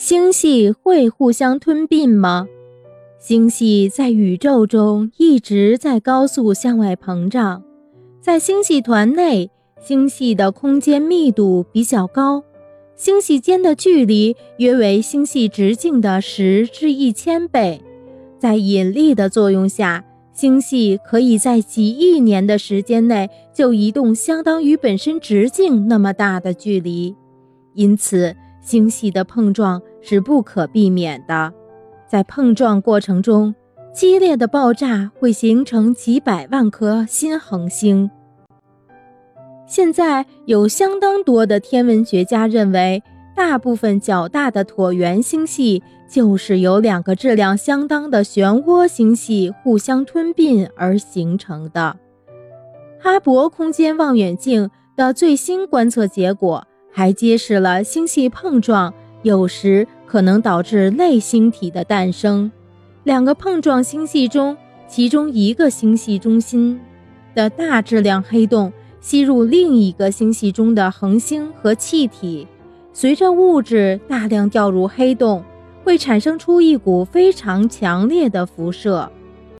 星系会互相吞并吗？星系在宇宙中一直在高速向外膨胀，在星系团内，星系的空间密度比较高，星系间的距离约为星系直径的十至一千倍。在引力的作用下，星系可以在几亿年的时间内就移动相当于本身直径那么大的距离，因此星系的碰撞是不可避免的。在碰撞过程中，激烈的爆炸会形成几百万颗新恒星。现在有相当多的天文学家认为。大部分较大的椭圆星系就是由两个质量相当的漩涡星系互相吞并而形成的。哈勃空间望远镜的最新观测结果还揭示了星系碰撞有时可能导致类星体的诞生。两个碰撞星系中，其中一个星系中心的大质量黑洞吸入另一个星系中的恒星和气体。随着物质大量掉入黑洞，会产生出一股非常强烈的辐射。